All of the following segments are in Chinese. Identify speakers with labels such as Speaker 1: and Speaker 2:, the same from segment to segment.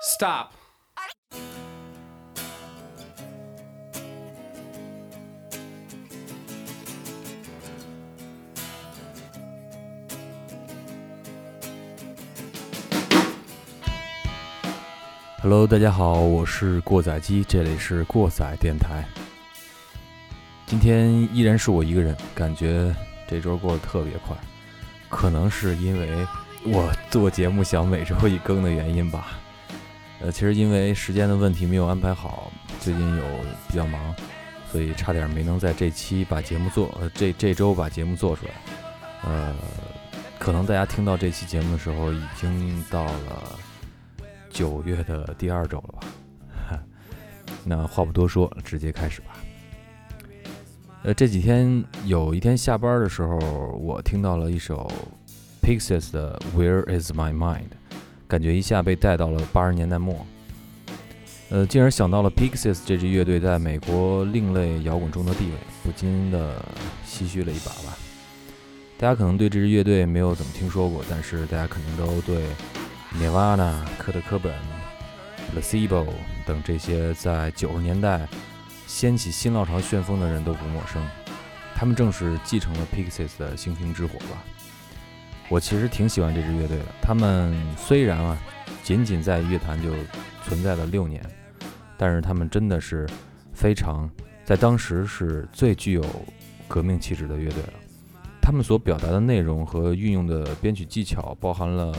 Speaker 1: Stop.
Speaker 2: Hello，大家好，我是过载机，这里是过载电台。今天依然是我一个人，感觉这周过得特别快，可能是因为我做节目想每周一更的原因吧。呃，其实因为时间的问题没有安排好，最近有比较忙，所以差点没能在这期把节目做，呃，这这周把节目做出来。呃，可能大家听到这期节目的时候，已经到了九月的第二周了吧？那话不多说，直接开始吧。呃，这几天有一天下班的时候，我听到了一首 Pixies 的《Where Is My Mind》。感觉一下被带到了八十年代末，呃，竟然想到了 Pixies 这支乐队在美国另类摇滚中的地位，不禁的唏嘘了一把吧。大家可能对这支乐队没有怎么听说过，但是大家肯定都对 Nirvana、科特·科本、l a c e b o 等这些在九十年代掀起新浪潮旋风的人都不陌生。他们正是继承了 Pixies 的星星之火吧。我其实挺喜欢这支乐队的。他们虽然啊，仅仅在乐坛就存在了六年，但是他们真的是非常在当时是最具有革命气质的乐队了。他们所表达的内容和运用的编曲技巧，包含了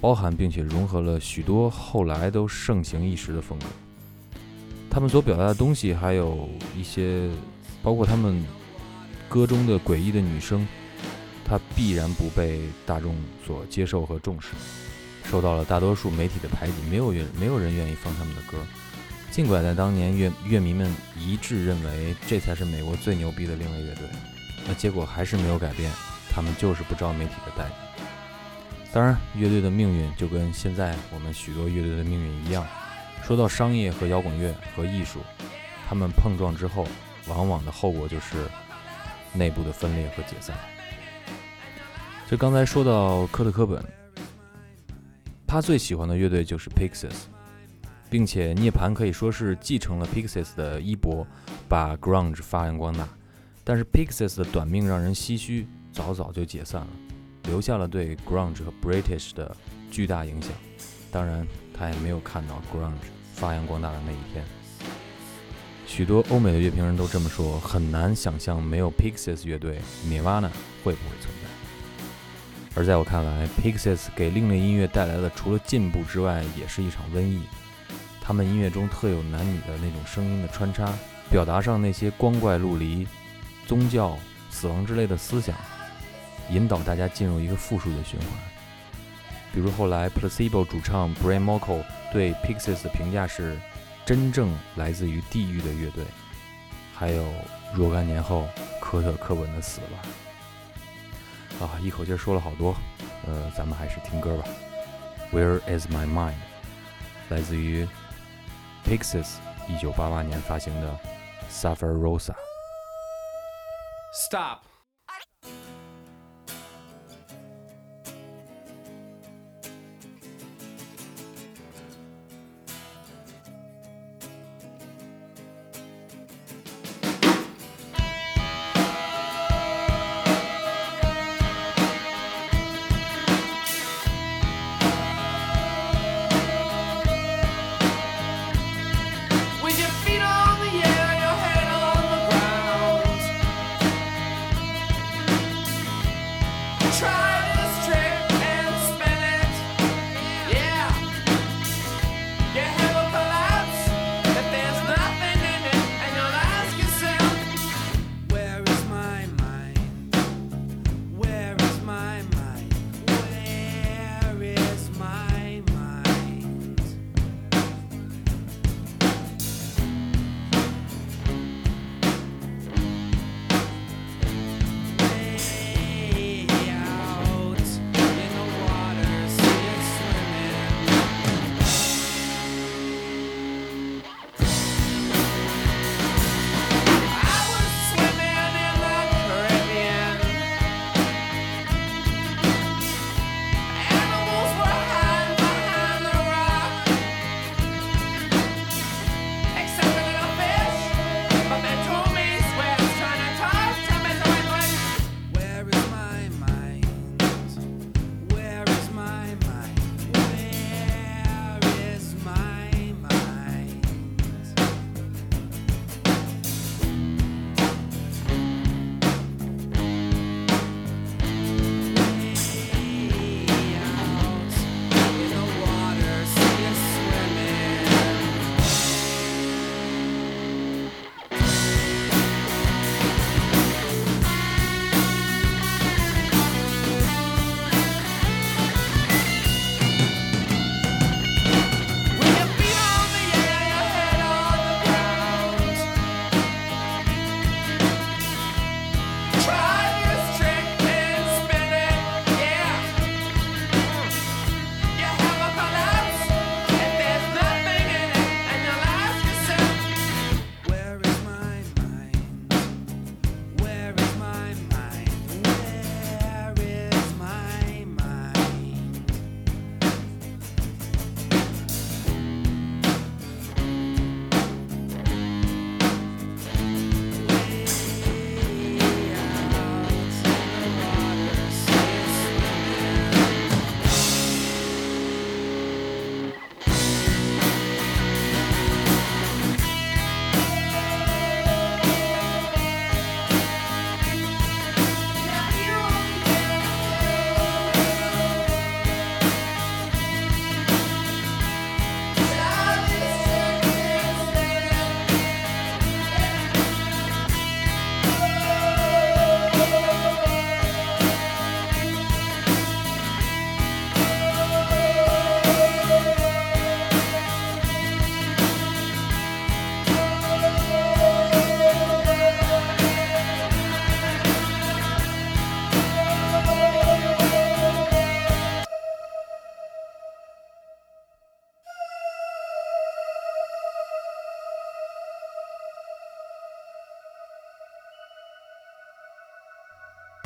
Speaker 2: 包含并且融合了许多后来都盛行一时的风格。他们所表达的东西，还有一些包括他们歌中的诡异的女声。他必然不被大众所接受和重视，受到了大多数媒体的排挤，没有愿没有人愿意放他们的歌。尽管在当年乐乐迷们一致认为这才是美国最牛逼的另类乐队，那结果还是没有改变，他们就是不招媒体的待见。当然，乐队的命运就跟现在我们许多乐队的命运一样，说到商业和摇滚乐和艺术，他们碰撞之后，往往的后果就是内部的分裂和解散。这刚才说到科特·科本，他最喜欢的乐队就是 Pixies，并且涅槃可以说是继承了 Pixies 的衣钵，把 Grunge 发扬光大。但是 Pixies 的短命让人唏嘘，早早就解散了，留下了对 Grunge 和 British 的巨大影响。当然，他也没有看到 Grunge 发扬光大的那一天。许多欧美的乐评人都这么说，很难想象没有 Pixies 乐队，Nirvana 会不会存在。而在我看来，Pixies 给另类音乐带来的除了进步之外，也是一场瘟疫。他们音乐中特有男女的那种声音的穿插，表达上那些光怪陆离、宗教、死亡之类的思想，引导大家进入一个负数的循环。比如后来 Placebo 主唱 Brian Molko 对 Pixies 的评价是：真正来自于地狱的乐队。还有若干年后，科特·科文的死了。啊，一口气说了好多，呃，咱们还是听歌吧。Where is my mind？来自于 Pixies，一九八八年发行的《Suffer Rosa》。
Speaker 1: Stop.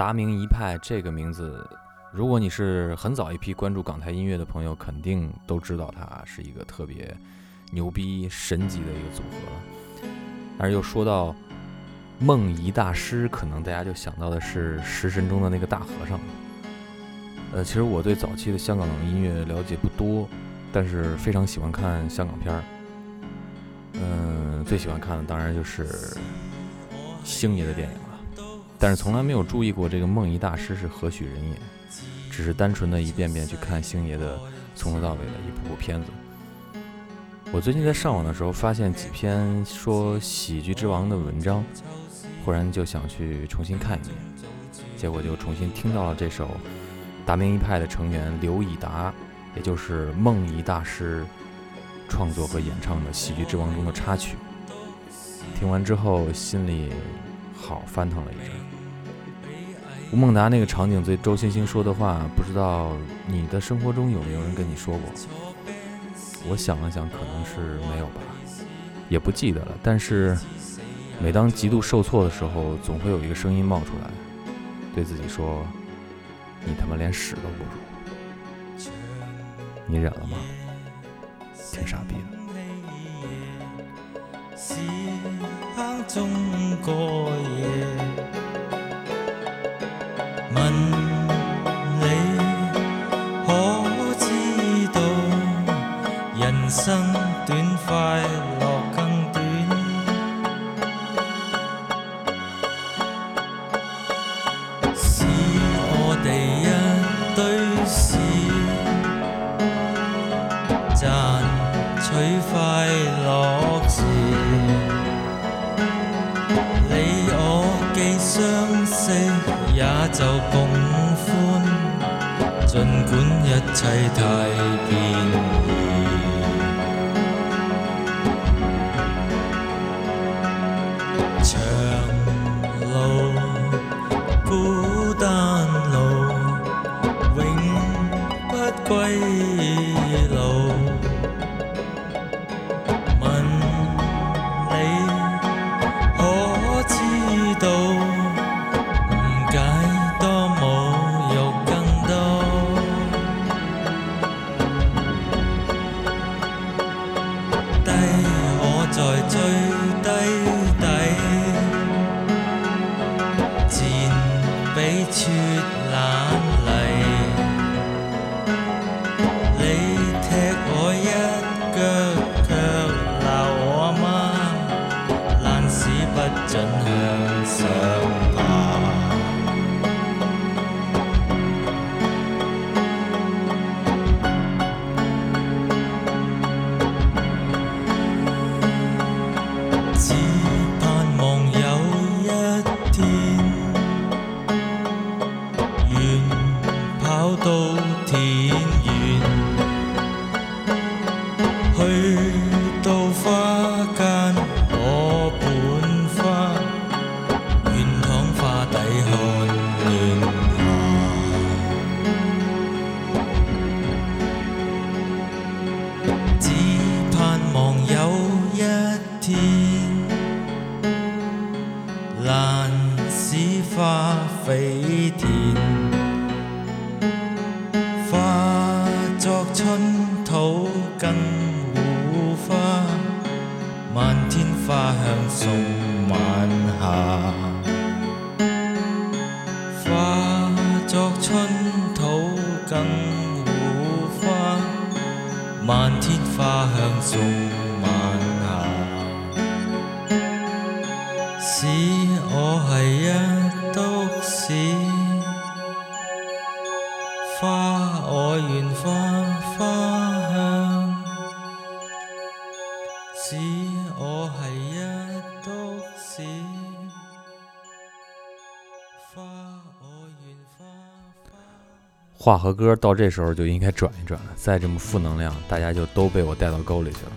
Speaker 3: 达明一派这个名字，如果你是很早一批关注港台音乐的朋友，肯定都知道它是一个特别牛逼、神级的一个组合。但是又说到梦遗大师，可能大家就想到的是食神中的那个大和尚。呃，其实我对早期的香港音乐了解不多，但是非常喜欢看香港片儿。嗯，最喜欢看的当然就是星爷的电影。但是从来没有注意过这个梦遗大师是何许人也，只是单纯的一遍遍去看星爷的从头到尾的一部部片子。我最近在上网的时候发现几篇说喜剧之王的文章，忽然就想去重新看一遍，结果就重新听到了这首达明一派的成员刘以达，也就是梦遗大师创作和演唱的《喜剧之王》中的插曲。听完之后心里好翻腾了一阵。吴孟达那个场景，对周星星说的话，不知道你的生活中有没有人跟你说过？我想了想，可能是没有吧，也不记得了。但是，每当极度受挫的时候，总会有一个声音冒出来，对自己说：“你他妈连屎都不如。”你忍了吗？挺傻逼的。问你可知道，人生就共欢，尽管一切太变。话和歌到这时候就应该转一转了，再这么负能量，大家就都被我带到沟里去了。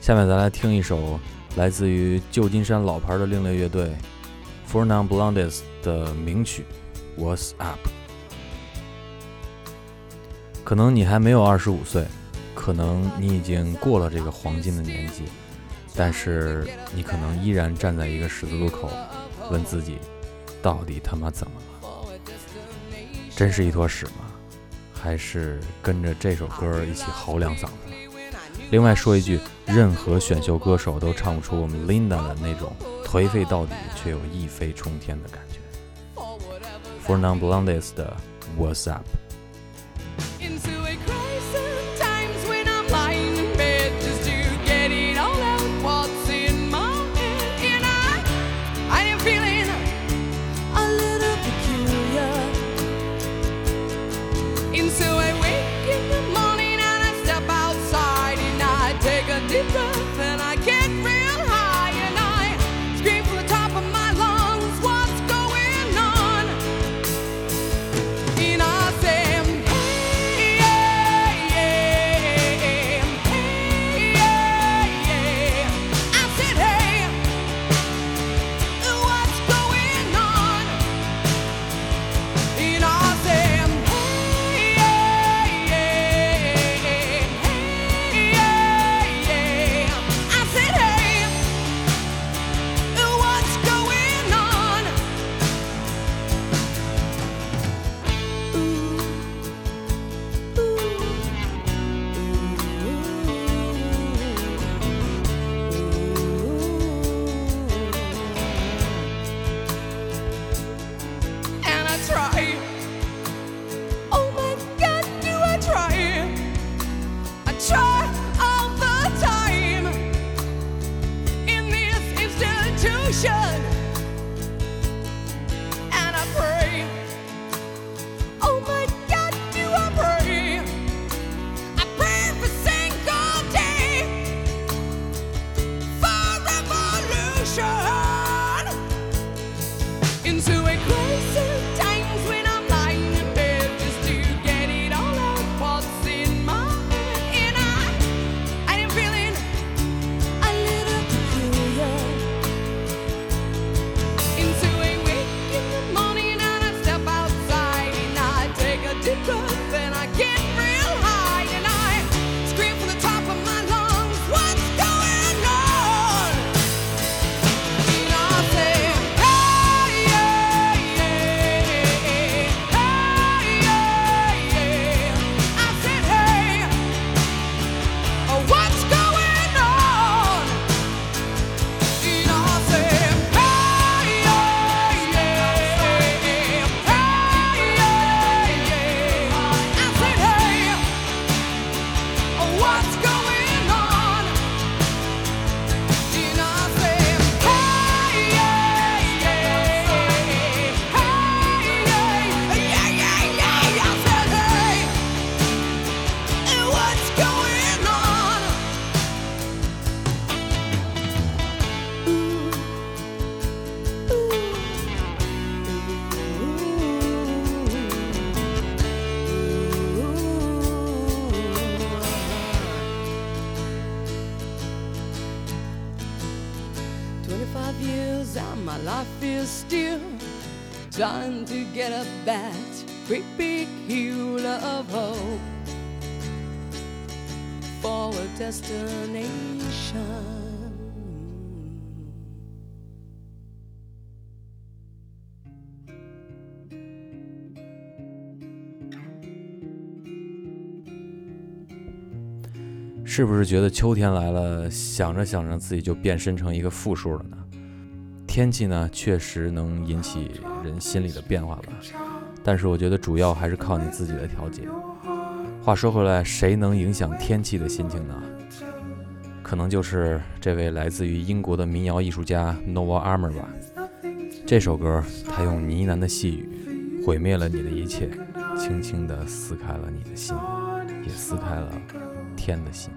Speaker 3: 下面咱来听一首来自于旧金山老牌的另类乐队 Four Non Blondes 的名曲《What's Up》。可能你还没有二十五岁，可能你已经过了这个黄金的年纪，但是你可能依然站在一个十字路口，问自己，到底他妈怎么了？
Speaker 4: 真是一坨屎吗？还是跟着这首歌一起嚎两嗓子？另外说一句，任何选秀歌手都唱不出我们 Linda 的那种颓废到底却又一飞冲天的感觉。For Non Blondes 的 What's Up。是不是觉得秋天来了，想着想着自己就变身成一个负数了呢？天气呢，确实能引起人心里的变化吧，但是我觉得主要还是靠你自己的调节。话说回来，谁能影响天气的心情呢？可能就是这位来自于英国的民谣艺术家 Nova Armor 吧。这首歌，他用呢喃的细语毁灭了你的一切，轻轻地撕开了你的心，也撕开了天的心。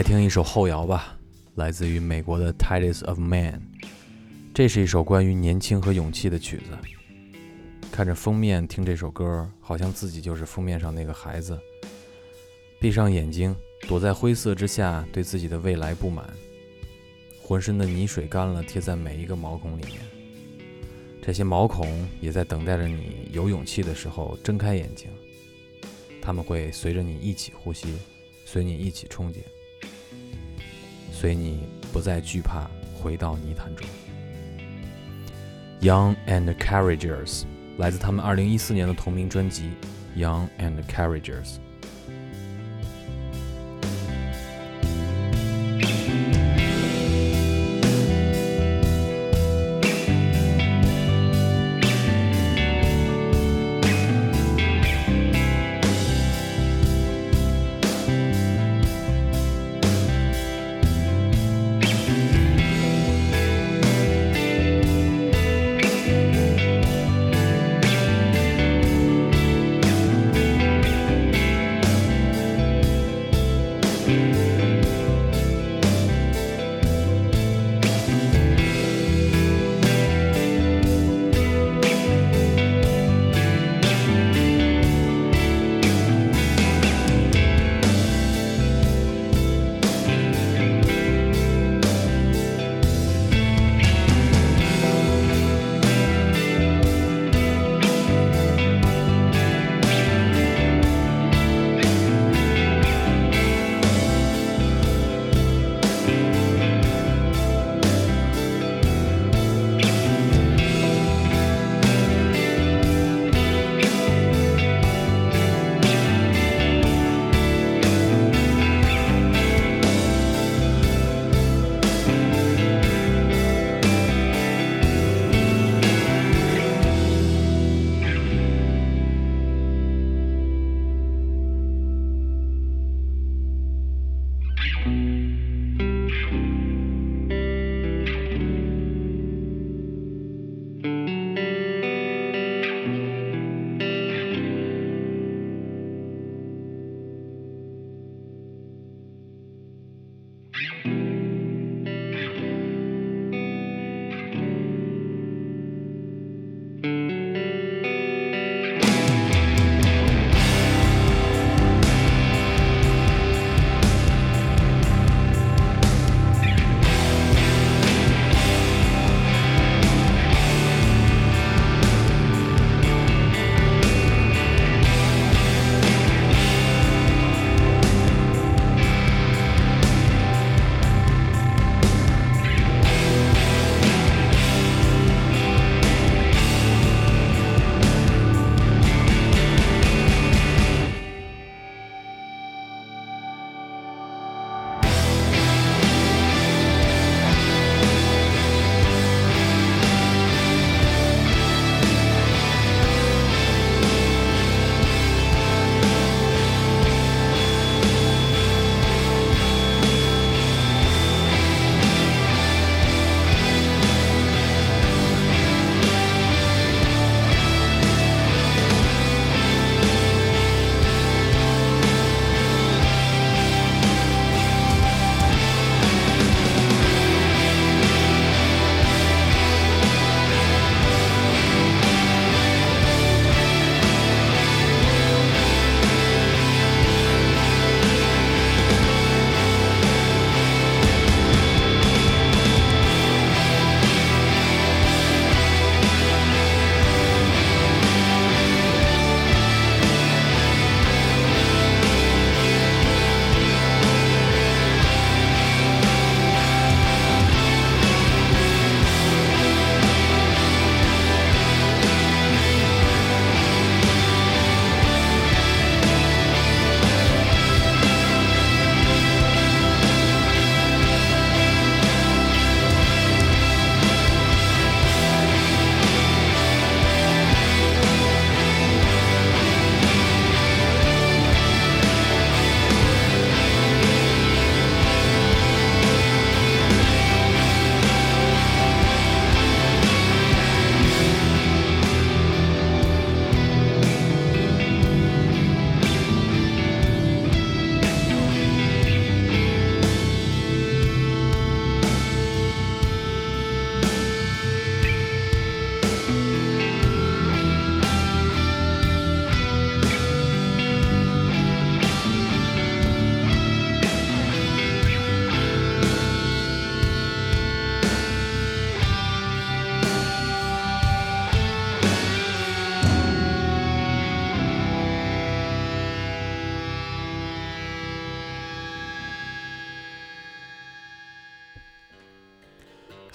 Speaker 2: 来听一首后摇吧，来自于美国的 Tidings of Man。这是一首关于年轻和勇气的曲子。看着封面听这首歌，好像自己就是封面上那个孩子。闭上眼睛，躲在灰色之下，对自己的未来不满。浑身的泥水干了，贴在每一个毛孔里面。这些毛孔也在等待着你有勇气的时候睁开眼睛。它们会随着你一起呼吸，随你一起憧憬。随你不再惧怕回到泥潭中。Young and Carriages 来自他们二零一四年的同名专辑《Young and
Speaker 5: Carriages》。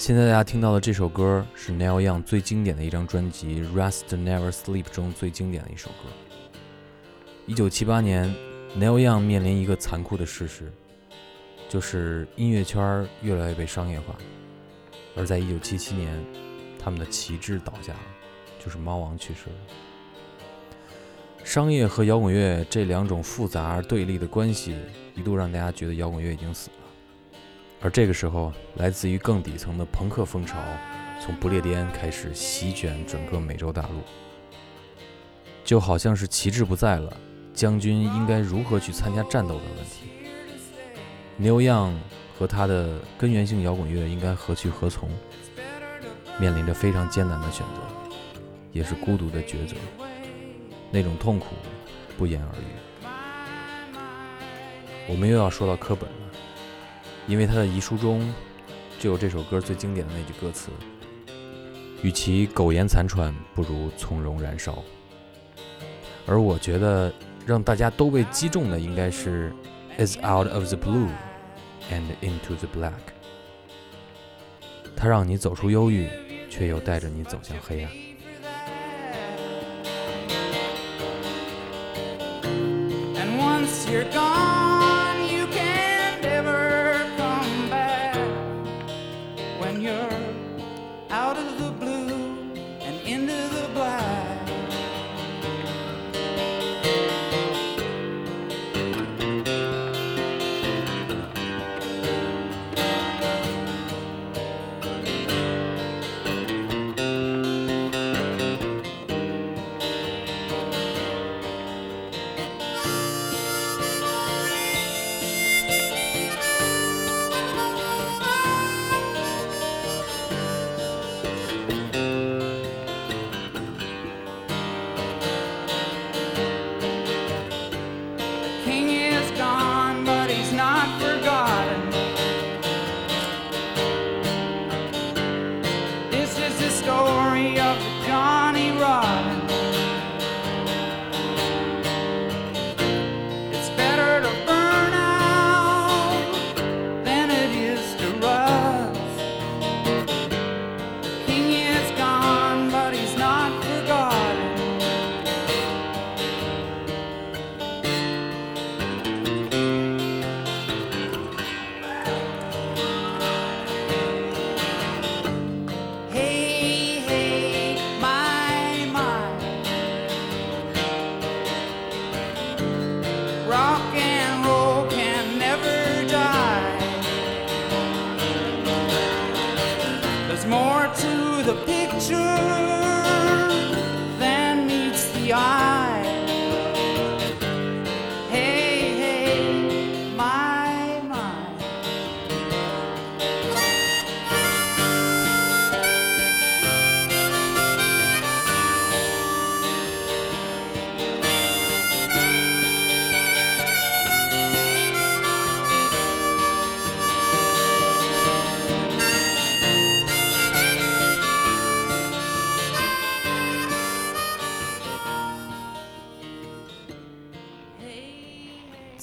Speaker 2: 现在大家听到的这首歌是 Neil Young 最经典的一张专辑《Rest Never Sleep》中最经典的一首歌。一九七八年，Neil Young 面临一个残酷的事实，就是音乐圈越来越被商业化。而在一九七七年，他们的旗帜倒下了，就是猫王去世了。商业和摇滚乐这两种复杂而对立的关系，一度让大家觉得摇滚乐已经死了。而这个时候，来自于更底层的朋克风潮，从不列颠开始席卷整个美洲大陆，就好像是旗帜不在了，将军应该如何去参加战斗的问题。New Young 和他的根源性摇滚乐应该何去何从，面临着非常艰难的选择，也是孤独的抉择，那种痛苦不言而喻。我们又要说到科本了。因为他的遗书中就有这首歌最经典的那句歌词：“与其苟延残喘，不如从容燃烧。”而我觉得让大家都被击中的应该是 “is out of the blue and into the black”。它让你走出忧郁，却又带着你走向黑暗。
Speaker 6: You're gone,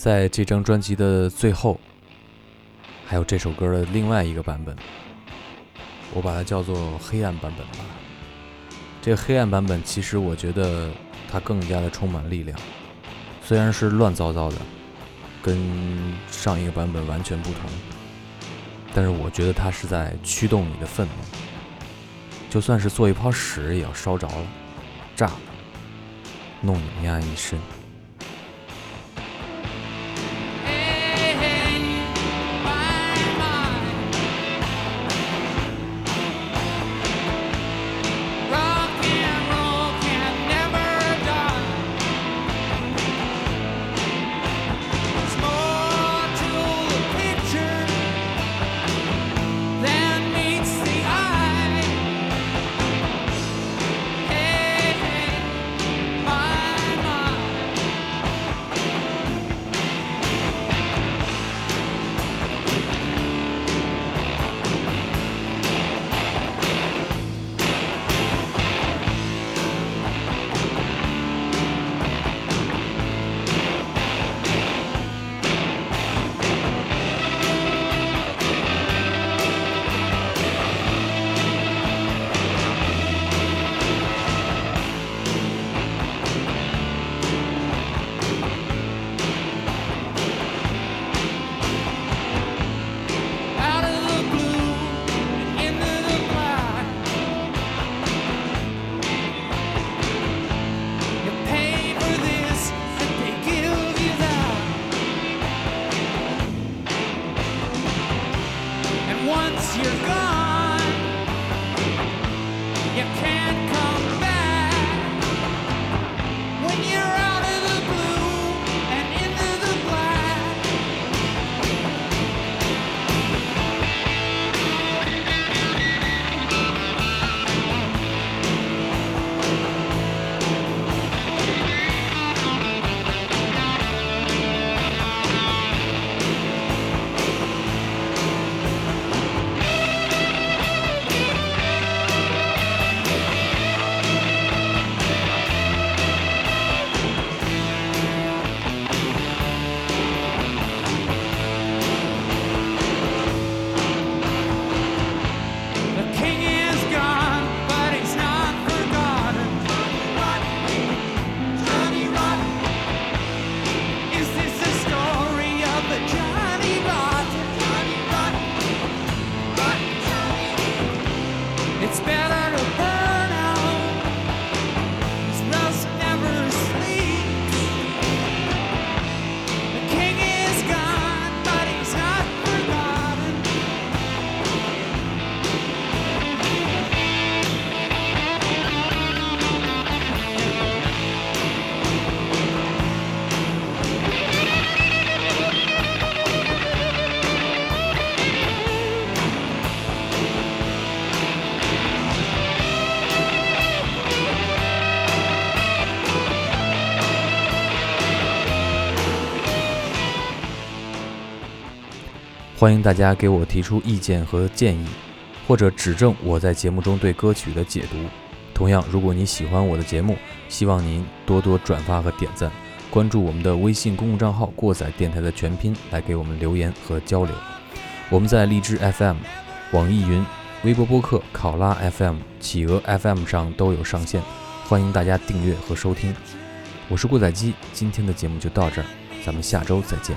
Speaker 2: 在这张专辑的最后，还有这首歌的另外一个版本，我把它叫做黑暗版本吧。这个黑暗版本其实我觉得它更加的充满力量，虽然是乱糟糟的，跟上一个版本完全不同，但是我觉得它是在驱动你的愤怒，就算是做一泡屎也要烧着了，炸了，弄你们丫一身。欢迎大家给我提出意见和建议，或者指正我在节目中对歌曲的解读。同样，如果你喜欢我的节目，希望您多多转发和点赞，关注我们的微信公众账号“过载电台”的全拼，来给我们留言和交流。我们在荔枝 FM、网易云、微博播客、考拉 FM、企鹅 FM 上都有上线，欢迎大家订阅和收听。我是过载机，今天的节目就到这儿，咱们下周再见。